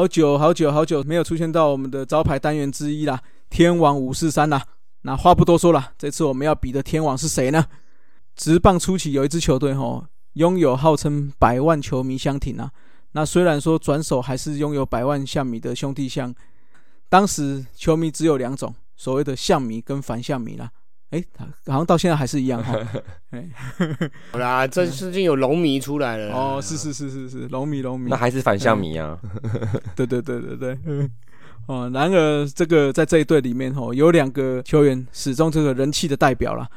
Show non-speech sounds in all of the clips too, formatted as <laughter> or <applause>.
好久好久好久没有出现到我们的招牌单元之一啦，天王五四三啦。那话不多说了，这次我们要比的天王是谁呢？直棒初期有一支球队吼，拥有号称百万球迷相挺啊。那虽然说转手还是拥有百万象迷的兄弟象，当时球迷只有两种，所谓的象迷跟反象迷啦。哎，好像到现在还是一样哈。<laughs> 好啦，这最近有龙迷出来了。哦，是是是是是，龙迷龙迷。那还是反向迷啊。<laughs> 对对对对对。哦，然而这个在这一队里面哦，有两个球员始终这个人气的代表啦。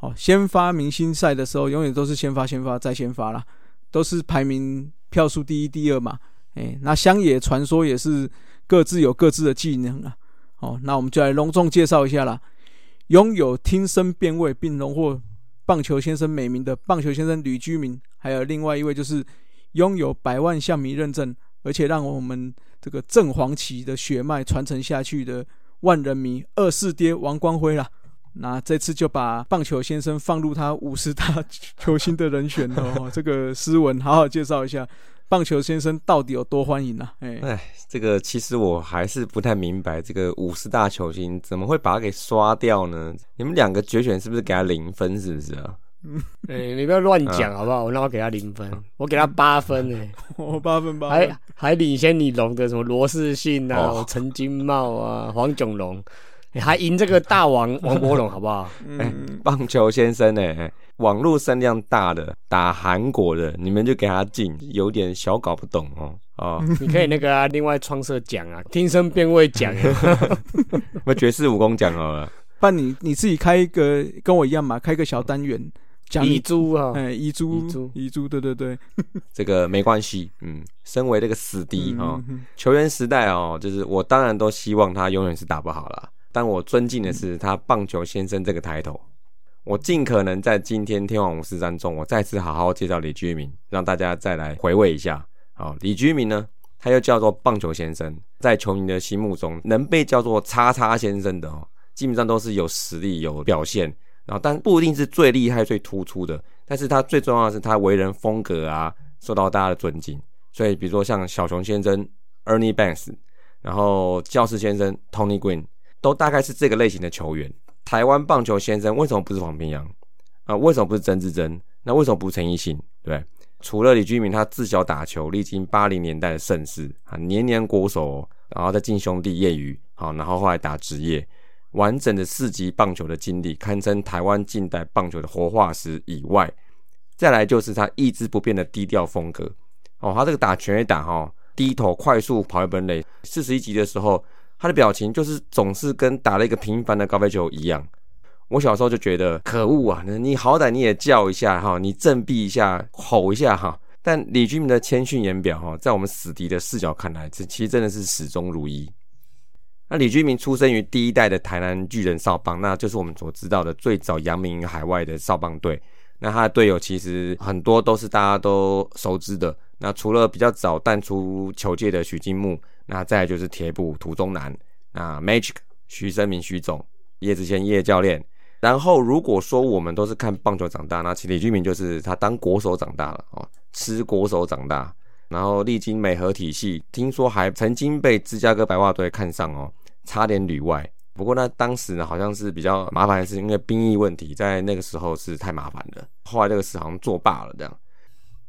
哦，先发明星赛的时候，永远都是先发先发再先发啦，都是排名票数第一第二嘛。哎，那乡野传说也是各自有各自的技能啊。哦，那我们就来隆重介绍一下啦。拥有听声辨位并荣获棒球先生美名的棒球先生吕居民，还有另外一位就是拥有百万象迷认证，而且让我们这个正黄旗的血脉传承下去的万人迷二四爹王光辉啦。那这次就把棒球先生放入他五十大球星的人选哦。这个诗文好好介绍一下。棒球先生到底有多欢迎呢？哎，这个其实我还是不太明白，这个五十大球星怎么会把他给刷掉呢？你们两个决选是不是给他零分？是不是啊？<laughs> 哎，你不要乱讲好不好？我那我给他零分，我给他八分呢。<laughs> 我八分八，还还领先你龙的什么罗世信啊、陈金茂啊、黄炯龙。<laughs> 还赢这个大王 <laughs> 王柏龙好不好？哎，棒球先生呢？网络声量大的打韩国的，你们就给他进，有点小搞不懂哦。哦，<laughs> 你可以那个啊，另外创设奖啊，听声辨位奖，那爵士武功奖好了。办你你自己开一个跟我一样嘛，开个小单元讲遗珠啊，哎，遗珠，遗珠，对对对，这个没关系。嗯，身为这个死敌啊，球员时代哦，就是我当然都希望他永远是打不好了。但我尊敬的是他棒球先生这个抬头，我尽可能在今天天王五四三中，我再次好好介绍李居明，让大家再来回味一下。好，李居明呢，他又叫做棒球先生，在球迷的心目中，能被叫做叉叉先生的哦，基本上都是有实力、有表现，然后但不一定是最厉害、最突出的，但是他最重要的是他为人风格啊，受到大家的尊敬。所以，比如说像小熊先生 Ernie Banks，然后教士先生 Tony Green。都大概是这个类型的球员。台湾棒球先生为什么不是黄平洋啊？为什么不是曾志珍？那为什么不是陈奕迅？对，除了李居明，他自小打球，历经八零年代的盛世啊，年年国手，然后再进兄弟业余，好，然后后来打职业，完整的四级棒球的经历，堪称台湾近代棒球的活化石以外，再来就是他一直不变的低调风格。哦，他这个打拳也打哈，低头快速跑一本垒，四十一级的时候。他的表情就是总是跟打了一个平凡的高飞球一样。我小时候就觉得可恶啊！你好歹你也叫一下哈，你振臂一下，吼一下哈。但李居明的谦逊言表哈，在我们死敌的视角看来，这其实真的是始终如一。那李居明出生于第一代的台南巨人少棒，那就是我们所知道的最早扬名海外的少棒队。那他的队友其实很多都是大家都熟知的。那除了比较早淡出球界的许金木。那再来就是铁布涂中南，那 Magic 徐生明徐总，叶子谦叶教练。然后如果说我们都是看棒球长大，那李俊明就是他当国手长大了哦，吃国手长大，然后历经美和体系，听说还曾经被芝加哥白袜队看上哦，差点旅外。不过呢，当时呢好像是比较麻烦的是因为兵役问题，在那个时候是太麻烦了。后来这个事好像作罢了这样。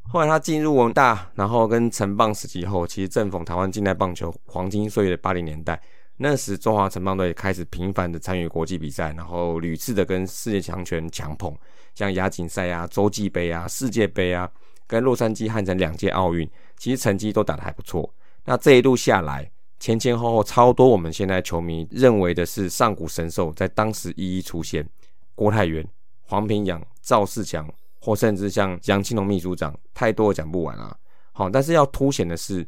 后来他进入文大，然后跟城棒时期后，其实正逢台湾近代棒球黄金岁月的八零年代。那时中华城棒队开始频繁的参与国际比赛，然后屡次的跟世界强权强碰，像亚锦赛啊、洲际杯啊、世界杯啊，跟洛杉矶汉城两届奥运，其实成绩都打得还不错。那这一路下来，前前后后超多我们现在球迷认为的是上古神兽，在当时一一出现，郭泰源、黄平洋、赵世强。或甚至像杨庆龙秘书长，太多讲不完啊。好，但是要凸显的是，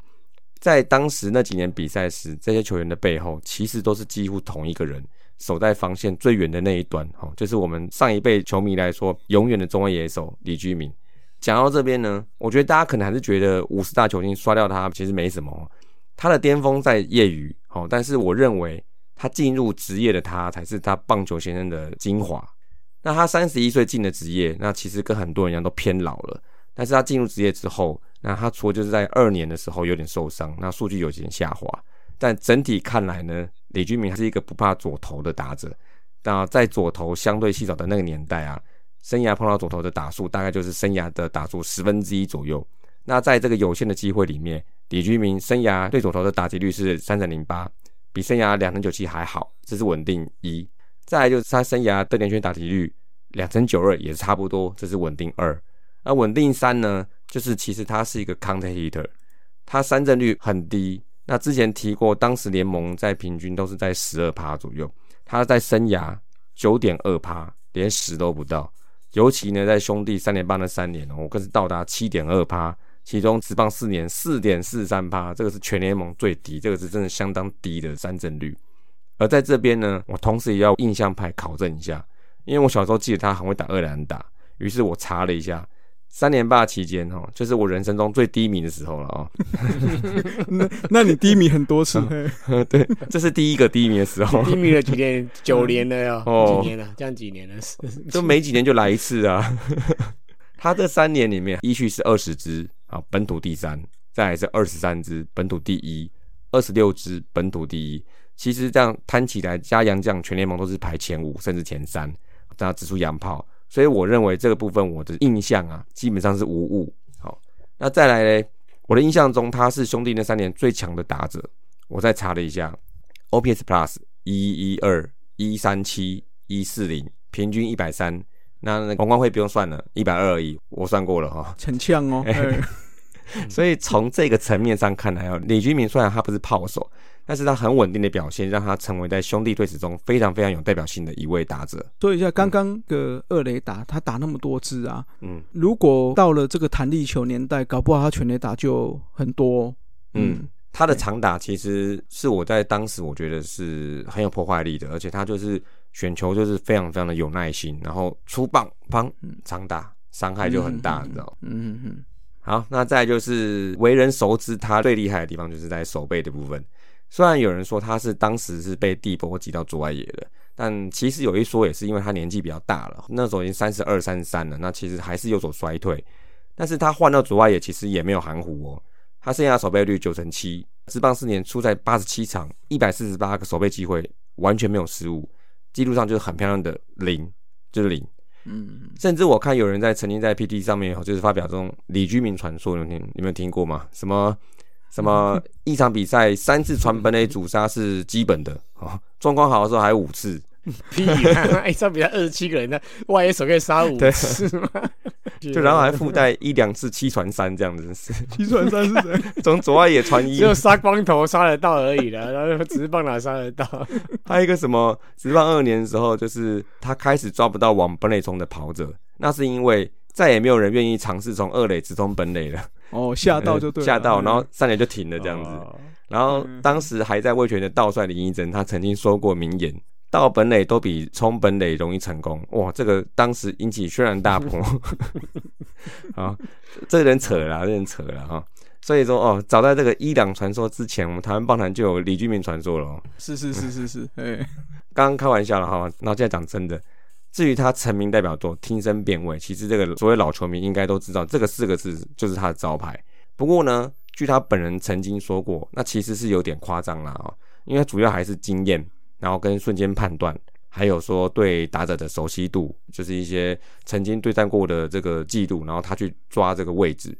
在当时那几年比赛时，这些球员的背后，其实都是几乎同一个人，守在防线最远的那一端。哈，就是我们上一辈球迷来说，永远的中卫野手李居明。讲到这边呢，我觉得大家可能还是觉得五十大球星刷掉他其实没什么，他的巅峰在业余。好，但是我认为他进入职业的他，才是他棒球先生的精华。那他三十一岁进了职业，那其实跟很多人一样都偏老了。但是他进入职业之后，那他除了就是在二年的时候有点受伤，那数据有点下滑，但整体看来呢，李居明还是一个不怕左投的打者。那在左投相对稀少的那个年代啊，生涯碰到左投的打数大概就是生涯的打数十分之一左右。那在这个有限的机会里面，李居明生涯对左投的打击率是三成零八，比生涯两成九七还好，这是稳定一。再来就是他生涯的连圈打击率两成九二，也差不多，这是稳定二。那稳定三呢？就是其实他是一个 counter hitter，他三振率很低。那之前提过，当时联盟在平均都是在十二趴左右，他在生涯九点二趴，连十都不到。尤其呢，在兄弟三连棒的三年哦，更是到达七点二趴，其中职棒四年四点四三趴，这个是全联盟最低，这个是真的相当低的三振率。而在这边呢，我同时也要印象派考证一下，因为我小时候记得他很会打二连打，于是我查了一下。三连霸期间哦，就是我人生中最低迷的时候了哦。那 <laughs> 那你低迷很多次？<laughs> <laughs> 对，这是第一个低迷的时候。低迷了几年？九年了哟？哦，几年了？这样几年了？都没几年就来一次啊。他这三年里面，一序是二十支啊，本土第三；再来是二十三支，本土第一；二十六支，本土第一。其实这样摊起来，加洋将全联盟都是排前五甚至前三，这样指出洋炮。所以我认为这个部分我的印象啊，基本上是无误。好，那再来呢？我的印象中他是兄弟那三年最强的打者。我再查了一下，OPS Plus 一一二一三七一四零，平均一百三。那那王冠会不用算了，一百二而已，我算过了哈。很呛哦。<laughs> <laughs> 所以从这个层面上看来哦，李居明虽然他不是炮手。但是他很稳定的表现，让他成为在兄弟队史中非常非常有代表性的一位打者。说一下刚刚的二雷打，他打那么多支啊，嗯，如果到了这个弹力球年代，搞不好他全垒打就很多。嗯，他的长打其实是我在当时我觉得是很有破坏力的，而且他就是选球就是非常非常的有耐心，然后出棒砰长打伤害就很大，你知道嗯嗯嗯。好，那再就是为人熟知他最厉害的地方，就是在手背的部分。虽然有人说他是当时是被地波挤到左外野的，但其实有一说也是因为他年纪比较大了，那时候已经三十二、三十三了，那其实还是有所衰退。但是他换到左外野其实也没有含糊哦，他剩下守备率九成七，职棒四年出在八十七场，一百四十八个守备机会，完全没有失误，记录上就是很漂亮的零，就是零。嗯，甚至我看有人在曾经在 PT 上面就是发表这种李居明传说，有听有没有听过吗？什么？什么一场比赛三次传本垒主杀是基本的啊，状况好的时候还有五次。<laughs> 屁！一场比赛二十七个人的外野手可以杀五次吗？<laughs> 就然后还附带一两次七传三这样子是。七传三是谁？<laughs> 从左外野传一，只有杀光头杀得到而已了，然后只是棒哪杀得到。还有一个什么？直棒二年的时候，就是他开始抓不到往本垒冲的跑者，那是因为再也没有人愿意尝试从二垒直冲本垒了。哦，吓到就对，吓到，然后三垒就停了这样子。然后当时还在卫权的道帅林一珍，他曾经说过名言：到本垒都比冲本垒容易成功。哇，这个当时引起轩然大波。啊，<laughs> 这人扯了，这人扯了哈。所以说哦，早在这个伊朗传说之前，我们台湾棒坛就有李居明传说了。是是是是是，哎，刚刚开玩笑了哈，然后现在讲真的。至于他成名代表作《听声辨位》，其实这个所谓老球迷应该都知道，这个四个字就是他的招牌。不过呢，据他本人曾经说过，那其实是有点夸张了啊，因为主要还是经验，然后跟瞬间判断，还有说对打者的熟悉度，就是一些曾经对战过的这个记录，然后他去抓这个位置。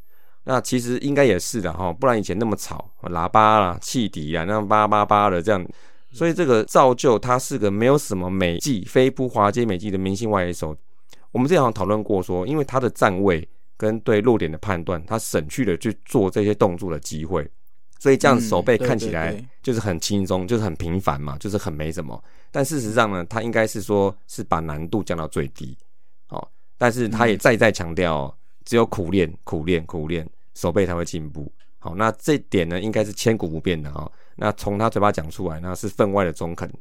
那其实应该也是的哈，不然以前那么吵，喇叭啦、汽笛啊，那样叭叭叭的这样。所以这个造就他是个没有什么美技、飞扑、滑街美技的明星外野手。我们之前好像讨论过说，因为他的站位跟对落点的判断，他省去了去做这些动作的机会，所以这样手背看起来就是很轻松，就是很平凡嘛，就是很没什么。但事实上呢，他应该是说是把难度降到最低。哦，但是他也再再强调，只有苦练、苦练、苦练，手背才会进步。好，那这点呢，应该是千古不变的哈。那从他嘴巴讲出来，那是分外的中肯。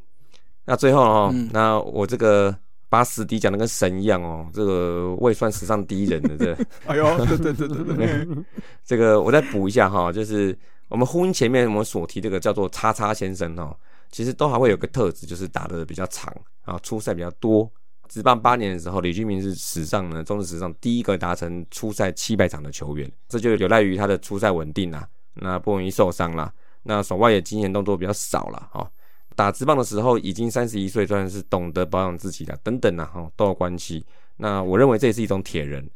那最后哦，那我这个把死敌讲的跟神一样哦，这个我也算史上第一人了，这。哎呦，对对对对对，<laughs> 这个我再补一下哈，就是我们呼应前面我们所提这个叫做叉叉先生哦，其实都还会有个特质，就是打的比较长啊，出赛比较多职棒八年的时候，李俊明是史上呢中职史上第一个达成出赛七百场的球员，这就有赖于他的出赛稳定啦，那不容易受伤啦，那手外野经验动作比较少了哈。打职棒的时候已经三十一岁，算是懂得保养自己的，等等啊，哈都有关系。那我认为这也是一种铁人。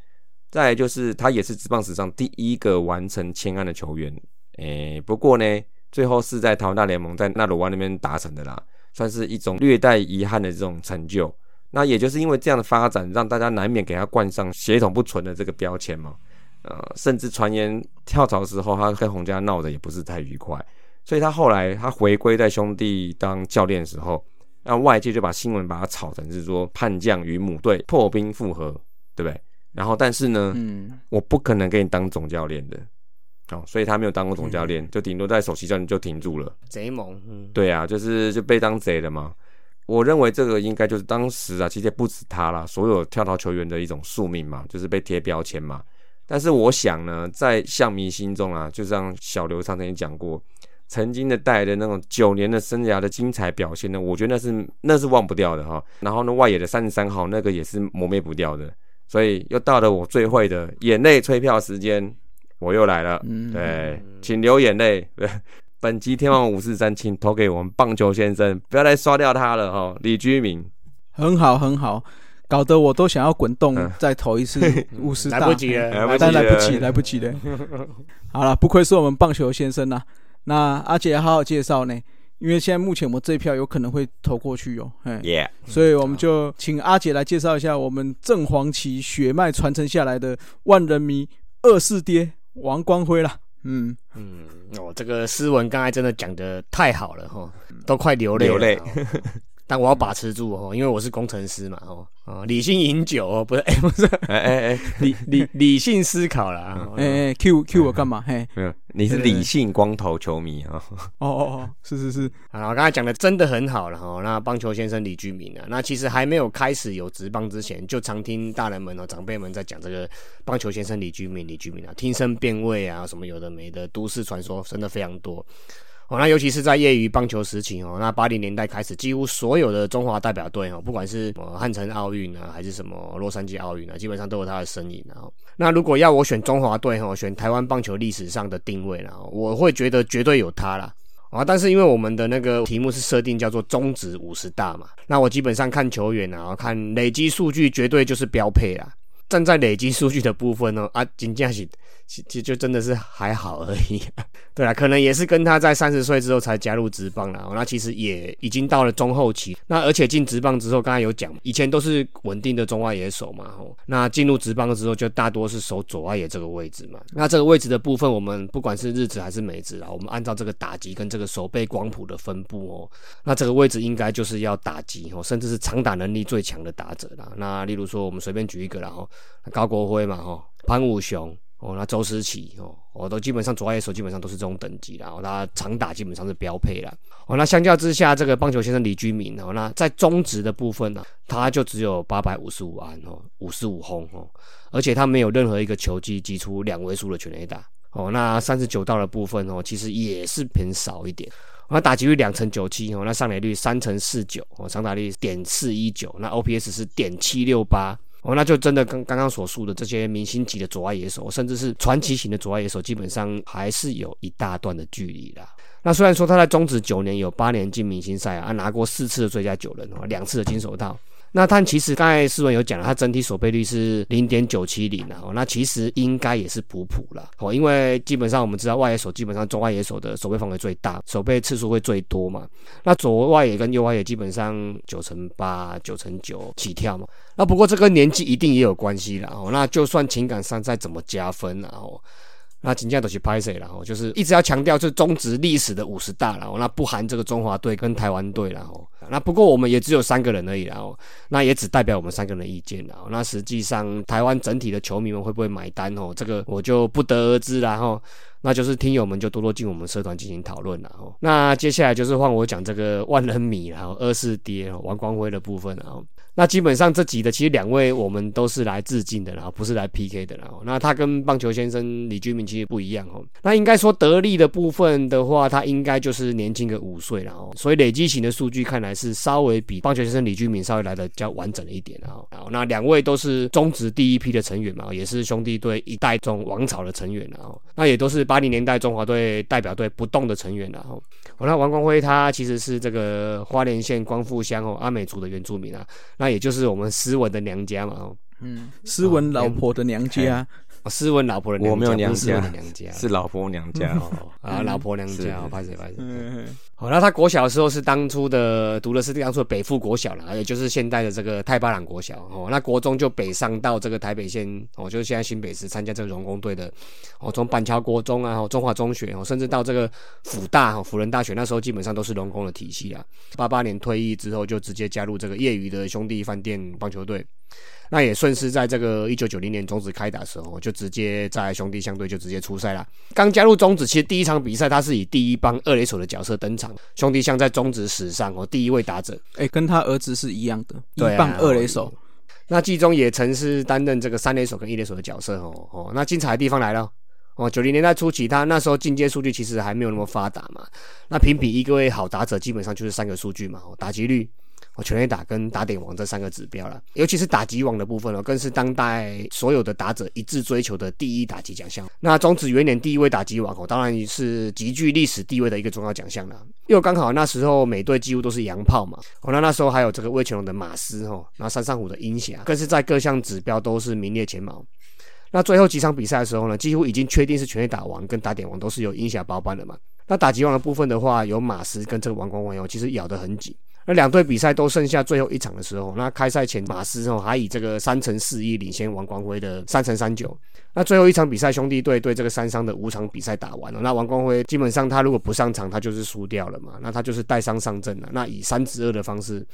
再就是他也是职棒史上第一个完成千安的球员，诶，不过呢，最后是在台湾大联盟在纳鲁湾那边达成的啦，算是一种略带遗憾的这种成就。那也就是因为这样的发展，让大家难免给他冠上血统不纯的这个标签嘛。呃，甚至传言跳槽的时候，他跟洪家闹得也不是太愉快。所以他后来他回归在兄弟当教练的时候，那外界就把新闻把他炒成是说叛将与母队破冰复合，对不对？然后但是呢，嗯，我不可能给你当总教练的，哦，所以他没有当过总教练，就顶多在首席教练就停住了。贼猛，嗯，对啊，就是就被当贼了嘛。我认为这个应该就是当时啊，其实也不止他啦，所有跳槽球员的一种宿命嘛，就是被贴标签嘛。但是我想呢，在象迷心中啊，就像小刘上曾经讲过。曾经的带的那种九年的生涯的精彩表现呢，我觉得那是那是忘不掉的哈。然后呢，外野的三十三号那个也是磨灭不掉的。所以又到了我最会的眼泪催票时间，我又来了。嗯对，请流眼泪。<laughs> 本集天王五四三，请投给我们棒球先生，不要再刷掉他了哈。李居明，很好很好，搞得我都想要滚动再投一次 <laughs> 五十大，来不及了，但来不及，来不及了。好了，不愧是我们棒球先生呐。那阿杰好好介绍呢，因为现在目前我们这一票有可能会投过去哟，哎，所以我们就请阿杰来介绍一下我们正黄旗血脉传承下来的万人迷二世爹王光辉啦。嗯嗯，哦，这个诗文刚才真的讲的太好了哈，都快流泪了。但我要把持住哦，因为我是工程师嘛哦啊，理性饮酒哦，不是哎 <laughs> 不是哎哎哎，理理理性思考了哎哎 Q Q 我干嘛嘿？没有，你是理性光头球迷啊？哦哦哦，是是是，好，我刚才讲的真的很好了哈。那棒球先生李居民啊，那其实还没有开始有职棒之前，就常听大人们哦长辈们在讲这个棒球先生李居民李居民啊，听声辨位啊，什么有的没的都市传说真的非常多。哦，那尤其是在业余棒球时期哦，那八零年代开始，几乎所有的中华代表队哦，不管是呃汉城奥运啊，还是什么洛杉矶奥运啊，基本上都有他的身影啊。那如果要我选中华队哈，选台湾棒球历史上的定位啦，我会觉得绝对有他啦。啊。但是因为我们的那个题目是设定叫做中职五十大嘛，那我基本上看球员啊，看累积数据，绝对就是标配啦。站在累积数据的部分呢，啊，金价是其实就真的是还好而已。<laughs> 对啊，可能也是跟他在三十岁之后才加入职棒了。那其实也已经到了中后期。那而且进职棒之后，刚才有讲，以前都是稳定的中外野手嘛。吼，那进入职棒之后，就大多是守左外野这个位置嘛。那这个位置的部分，我们不管是日职还是美职啊，我们按照这个打击跟这个守备光谱的分布哦，那这个位置应该就是要打击哦，甚至是长打能力最强的打者啦。那例如说，我们随便举一个啦，吼。高国辉嘛，吼潘武雄哦，那周思齐哦，我都基本上左外野手基本上都是这种等级啦，那长打基本上是标配了。哦，那相较之下，这个棒球先生李居明哦，那在中职的部分呢，他就只有八百五十五安哦，五十五轰哦，而且他没有任何一个球技击出两位数的全垒打哦，那三十九道的部分哦，其实也是偏少一点。那打击率两成九七哦，那上垒率三成四九哦，长打率点四一九，那 OPS 是点七六八。哦，那就真的跟刚刚所述的这些明星级的左外野手，甚至是传奇型的左外野手，基本上还是有一大段的距离啦。那虽然说他在中职九年有八年进明星赛啊，拿过四次的最佳九人哦，两次的金手套。那但其实刚才思文有讲了，它整体守备率是零点九七零啊，那其实应该也是普普了哦，因为基本上我们知道外野手基本上中外野手的守备范围最大，守备次数会最多嘛。那左外野跟右外野基本上九成八、九成九起跳嘛。那不过这跟年纪一定也有关系了哦。那就算情感上再怎么加分然后。那金价都去拍谁然后就是一直要强调是中职历史的五十大然后那不含这个中华队跟台湾队然后那不过我们也只有三个人而已然后那也只代表我们三个人的意见了那实际上台湾整体的球迷们会不会买单哦？这个我就不得而知然后那就是听友们就多多进我们社团进行讨论了哦。那接下来就是换我讲这个万人迷然后二四跌王光辉的部分然后。那基本上这集的其实两位我们都是来致敬的，然后不是来 PK 的，然后那他跟棒球先生李居明其实不一样哦。那应该说得力的部分的话，他应该就是年轻个五岁，然后所以累积型的数据看来是稍微比棒球先生李居明稍微来的较完整一点，然后那两位都是中职第一批的成员嘛，也是兄弟队一代中王朝的成员，然后那也都是八零年代中华队代表队不动的成员，然后那王光辉他其实是这个花莲县光复乡哦阿美族的原住民啊。那也就是我们斯文的娘家嘛，嗯，斯文老婆的娘家，斯文老婆的娘家，我没有娘家，是老婆娘家哦，啊，老婆娘家，拍谁拍谁。好，那他国小的时候是当初的读的是当初的北附国小了，也就是现在的这个太巴朗国小哦。那国中就北上到这个台北县哦，就是现在新北市参加这个荣工队的哦，从板桥国中啊，中华中学哦，甚至到这个辅大辅仁大学，那时候基本上都是荣工的体系啊。八八年退役之后，就直接加入这个业余的兄弟饭店棒球队。那也顺势在这个一九九零年中止开打的时候，就直接在兄弟相对就直接出赛了。刚加入中止，其实第一场比赛他是以第一帮二垒手的角色登场。兄弟像在中职史上哦第一位打者，哎，跟他儿子是一样的，一棒二垒手。那季中也曾是担任这个三垒手跟一垒手的角色哦哦。那精彩的地方来了哦，九零年代初期，他那时候进阶数据其实还没有那么发达嘛。那评比一个位好打者，基本上就是三个数据嘛，打击率。哦，全垒打跟打点王这三个指标了，尤其是打击王的部分哦，更是当代所有的打者一致追求的第一打击奖项。那中职元年第一位打击王哦，当然是极具历史地位的一个重要奖项了。又刚好那时候每队几乎都是洋炮嘛，哦，那那时候还有这个魏全龙的马斯哦，那山上虎的鹰侠，更是在各项指标都是名列前茅。那最后几场比赛的时候呢，几乎已经确定是全垒打王跟打点王都是由鹰侠包办的嘛。那打击王的部分的话，有马斯跟这个王光辉哦，其实咬得很紧。那两队比赛都剩下最后一场的时候，那开赛前马斯哦还以这个三乘四一领先王光辉的三乘三九。那最后一场比赛兄弟队对这个三伤的五场比赛打完了，那王光辉基本上他如果不上场，他就是输掉了嘛。那他就是带伤上阵了。那以三支二的方式，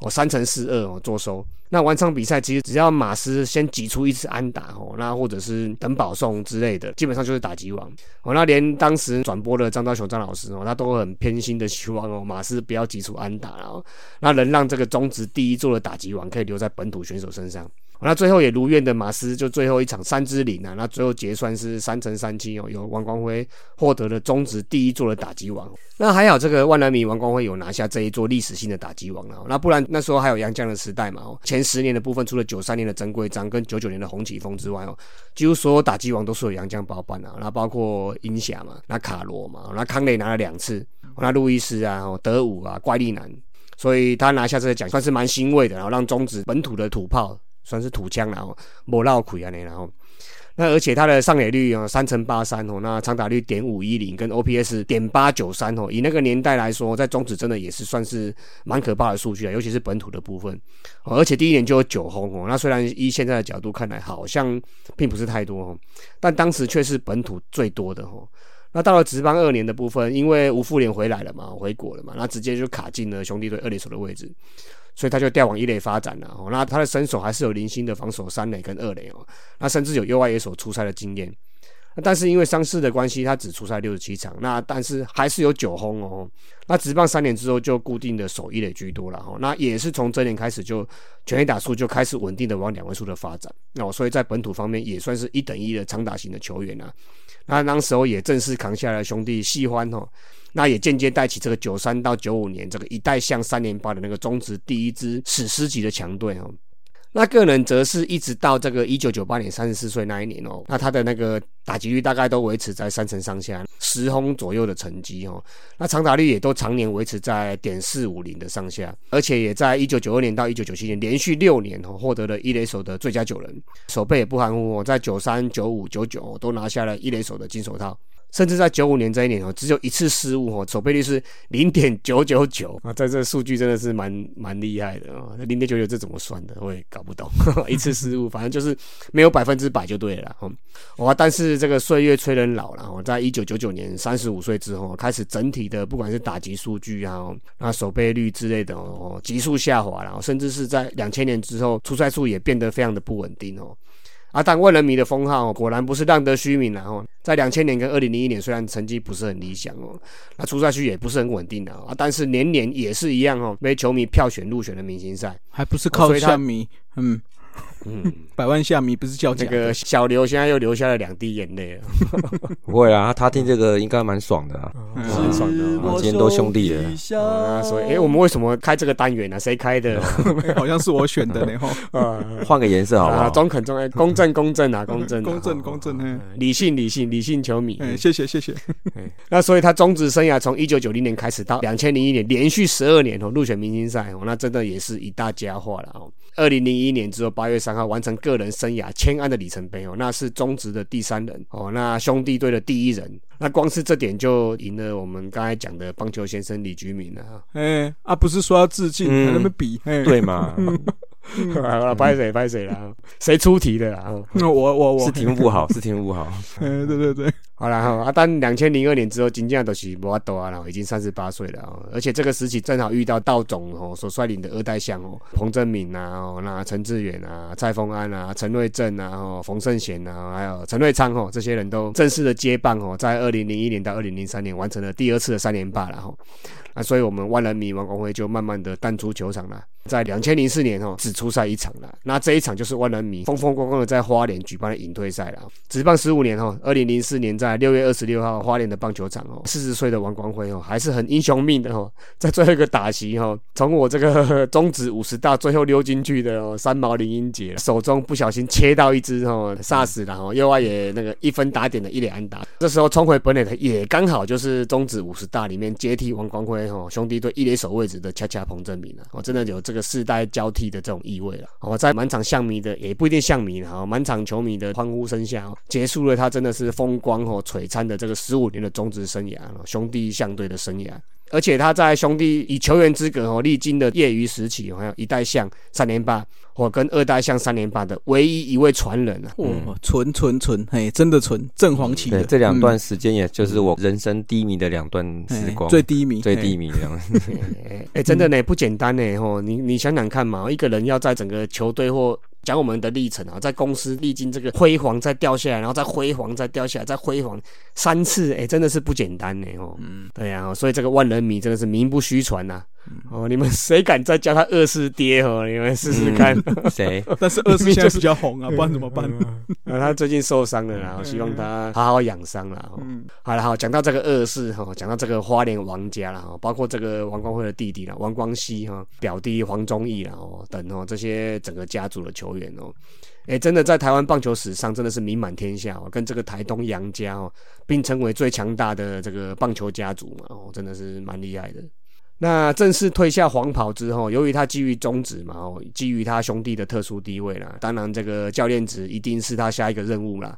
哦三乘四二哦做收。那完场比赛其实只要马斯先挤出一次安打哦，那或者是等保送之类的，基本上就是打击王哦。那连当时转播的张昭雄张老师哦，他都很偏心的希望哦马斯不要挤出安打，然后那能让这个中职第一座的打击王可以留在本土选手身上。那最后也如愿的马斯就最后一场三支零啊，那最后结算是三乘三七哦，由王光辉获得了中职第一座的打击王。那还好这个万人迷王光辉有拿下这一座历史性的打击王了。那不然那时候还有杨绛的时代嘛哦，前十年的部分除了九三年的曾贵章跟九九年的洪启峰之外哦，几乎所有打击王都是由杨绛包办啊。那包括英侠嘛，那卡罗嘛，那康磊拿了两次，那路易斯啊，德武啊，怪力男，所以他拿下这个奖算是蛮欣慰的，然后让中职本土的土炮。算是土枪然后莫绕亏啊，然后那而且它的上垒率啊三乘八三哦，那长打率点五一零跟 OPS 点八九三哦，以那个年代来说，在中指真的也是算是蛮可怕的数据啊，尤其是本土的部分，而且第一年就有九轰哦，那虽然依现在的角度看来好像并不是太多哦，但当时却是本土最多的哦。那到了职棒二年的部分，因为吴富连回来了嘛，回国了嘛，那直接就卡进了兄弟队二垒手的位置。所以他就调往一垒发展了哦，那他的身手还是有零星的防守三垒跟二垒哦，那甚至有 U I 野手出赛的经验，但是因为伤势的关系，他只出赛六十七场，那但是还是有九轰哦。那直棒三年之后就固定的守一垒居多了哈，那也是从这年开始就全垒打数就开始稳定的往两位数的发展那哦，所以在本土方面也算是一等一的长打型的球员啊。那当时候也正式扛下了兄弟喜欢哦。那也间接带起这个九三到九五年这个一代向三连八的那个中职第一支史诗级的强队哦。那个人则是一直到这个一九九八年三十四岁那一年哦，那他的那个打击率大概都维持在三成上下，十轰左右的成绩哦。那长打率也都常年维持在点四五零的上下，而且也在一九九二年到一九九七年连续六年哦获得了一垒手的最佳九人，手背也不含糊哦，在九三九五九九都拿下了一垒手的金手套。甚至在九五年这一年哦，只有一次失误哦，守备率是零点九九九啊，在这数据真的是蛮蛮厉害的啊。零点九九这怎么算的？我也搞不懂。<laughs> 一次失误，反正就是没有百分之百就对了。哦，哇！但是这个岁月催人老了。我在一九九九年三十五岁之后，开始整体的不管是打击数据啊，那守备率之类的哦，急速下滑然后甚至是在两千年之后，出赛数也变得非常的不稳定哦。啊，但万人迷的封号哦果然不是浪得虚名了哦。在两千年跟二零零一年，虽然成绩不是很理想哦，那出赛区也不是很稳定的啊，但是年年也是一样哦，被球迷票选入选的明星赛，还不是靠球迷，嗯。嗯，百万下迷不是叫那个小刘，现在又流下了两滴眼泪了。不会啊，他听这个应该蛮爽的啊，蛮爽的。我今天都兄弟了，啊，所以哎，我们为什么开这个单元呢？谁开的？<laughs> 好像是我选的呢。<laughs> 哈，换个颜色好不好？中肯中肯，公正 <laughs> 公正啊，公正公正公正，理性理性理性球迷。哎，谢谢谢谢。那所以他中职生涯从一九九零年开始到两千零一年，连续十二年哦入选明星赛哦，那真的也是一大家话了哦。二零零一年之后，八月三号完成个人生涯千安的里程碑哦，那是中职的第三人哦，那兄弟队的第一人，那光是这点就赢了我们刚才讲的棒球先生李居明了哈。哎，啊，不是说要致敬，还那么比，对嘛？<laughs> 好了，拍谁拍谁了？谁出题的啦？那我我我是题目不好，是题目不好。嗯，<laughs> 对对对。好了哈，阿丹两千零二年之后，金价都是不多啊，然后已经三十八岁了啊，而且这个时期正好遇到道总哦所率领的二代相哦，彭正敏啊，哦那陈志远啊，蔡丰安啊，陈瑞正啊，哦冯胜贤啊，还有陈瑞昌哦，这些人都正式的接棒哦，在二零零一年到二零零三年完成了第二次的三连霸了哈。那所以我们万人迷王光辉就慢慢的淡出球场了。在两千零四年哦，只出赛一场了。那这一场就是万人迷风风光光的在花莲举办的引退赛了。职棒十五年哦，二零零四年在在六月二十六号花莲的棒球场哦，四十岁的王光辉哦，还是很英雄命的哦，在最后一个打席哈，从我这个 <laughs> 中指五十大最后溜进去的哦，三毛林英杰手中不小心切到一只哦，杀死了哦，右外野那个一分打点的一连安打。这时候冲回本垒的也刚好就是中指五十大里面接替王光辉哦兄弟队一垒手位置的恰恰彭正明了。我真的有这个。世代交替的这种意味了，哦，在满场象迷的也不一定象迷，哈，满场球迷的欢呼声下哦，结束了他真的是风光哦璀璨的这个十五年的中职生涯，兄弟相对的生涯。而且他在兄弟以球员资格哦历经的业余时期，还有一代象三连霸，我跟二代象三连霸的唯一一位传人啊，哇，纯纯纯，嘿，真的纯正黄旗的。这两段时间，也就是我人生低迷的两段时光，最低迷，最低迷这样。<laughs> 哎，真的呢，不简单呢，吼，你你想想看嘛，一个人要在整个球队或讲我们的历程啊，在公司历经这个辉煌，再掉下来，然后再辉煌，再掉下来，再辉煌三次，哎，真的是不简单呢，哦，嗯，对呀，所以这个万人迷真的是名不虚传呐。哦，你们谁敢再叫他二世爹哦？你们试试看。谁？<laughs> 但是二世现在比较红啊，<laughs> 不然怎么办？啊，他最近受伤了，然后希望他好好养伤啦。嗯，好了，好，讲到这个二世哈，讲到这个花莲王家了哈，包括这个王光辉的弟弟了，王光熙哈，表弟黄忠义了哦，等哦这些整个家族的球员哦，哎，真的在台湾棒球史上真的是名满天下哦，跟这个台东杨家哦并称为最强大的这个棒球家族嘛哦，真的是蛮厉害的。那正式退下黄袍之后，由于他基于宗旨嘛，哦，基于他兄弟的特殊地位啦，当然这个教练职一定是他下一个任务啦。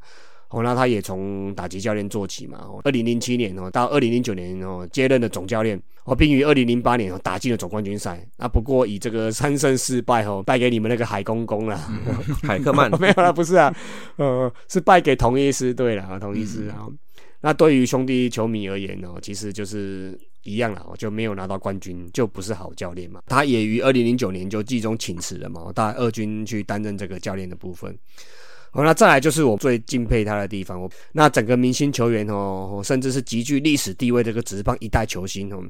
哦，那他也从打击教练做起嘛。哦，二零零七年哦，到二零零九年哦，接任的总教练哦，并于二零零八年哦打进了总冠军赛。那不过以这个三胜四败哦，败给你们那个海公公了，海克曼 <laughs> 没有了，不是啊，呃，是败给同一师队了啊，同一师啊。那对于兄弟球迷而言呢，其实就是一样了，就没有拿到冠军，就不是好教练嘛。他也于二零零九年就季中请辞了嘛，到二军去担任这个教练的部分。好，那再来就是我最敬佩他的地方哦。那整个明星球员哦，甚至是极具历史地位的这个职棒一代球星哦。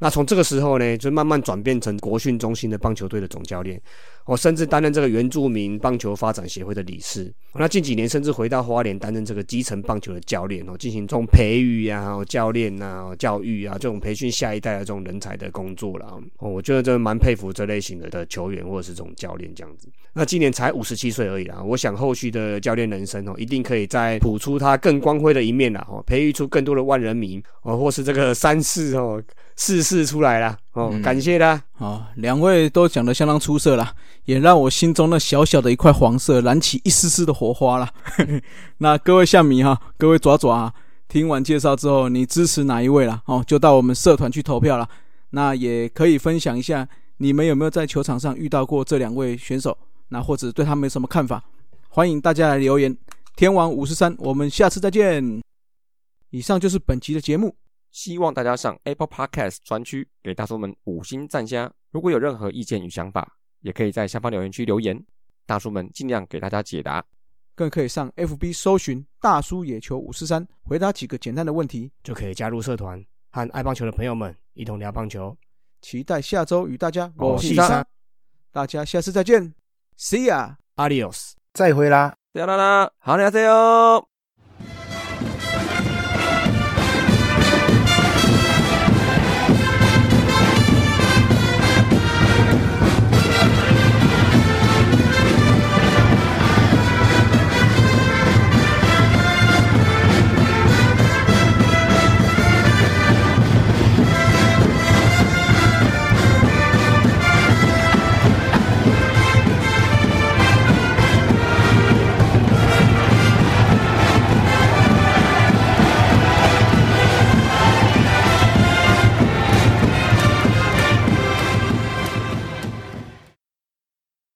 那从这个时候呢，就慢慢转变成国训中心的棒球队的总教练。我甚至担任这个原住民棒球发展协会的理事。那近几年甚至回到花莲担任这个基层棒球的教练哦，进行这种培育啊、教练啊、教育啊这种培训下一代的这种人才的工作了。哦，我觉得真的蛮佩服这类型的的球员或者是这种教练这样子。那今年才五十七岁而已啦，我想后续的教练人生哦，一定可以再谱出他更光辉的一面啦。哦，培育出更多的万人迷哦，或是这个三世哦。试试出来了哦，感谢他。好，两位都讲得相当出色啦，也让我心中那小小的一块黄色燃起一丝丝的火花了。<laughs> 那各位象迷哈，各位爪爪啊，听完介绍之后，你支持哪一位了？哦，就到我们社团去投票了。那也可以分享一下，你们有没有在球场上遇到过这两位选手？那或者对他们有什么看法？欢迎大家来留言。天王五十三，我们下次再见。以上就是本集的节目。希望大家上 Apple Podcast 专区给大叔们五星赞加。如果有任何意见与想法，也可以在下方留言区留言，大叔们尽量给大家解答。更可以上 FB 搜寻“大叔野球五四三”，回答几个简单的问题，就可以加入社团，和爱棒球的朋友们一同聊棒球。期待下周与大家我细沙是三大家下次再见，See ya。，Adios。再会啦。啦啦啦，好，你好，加油！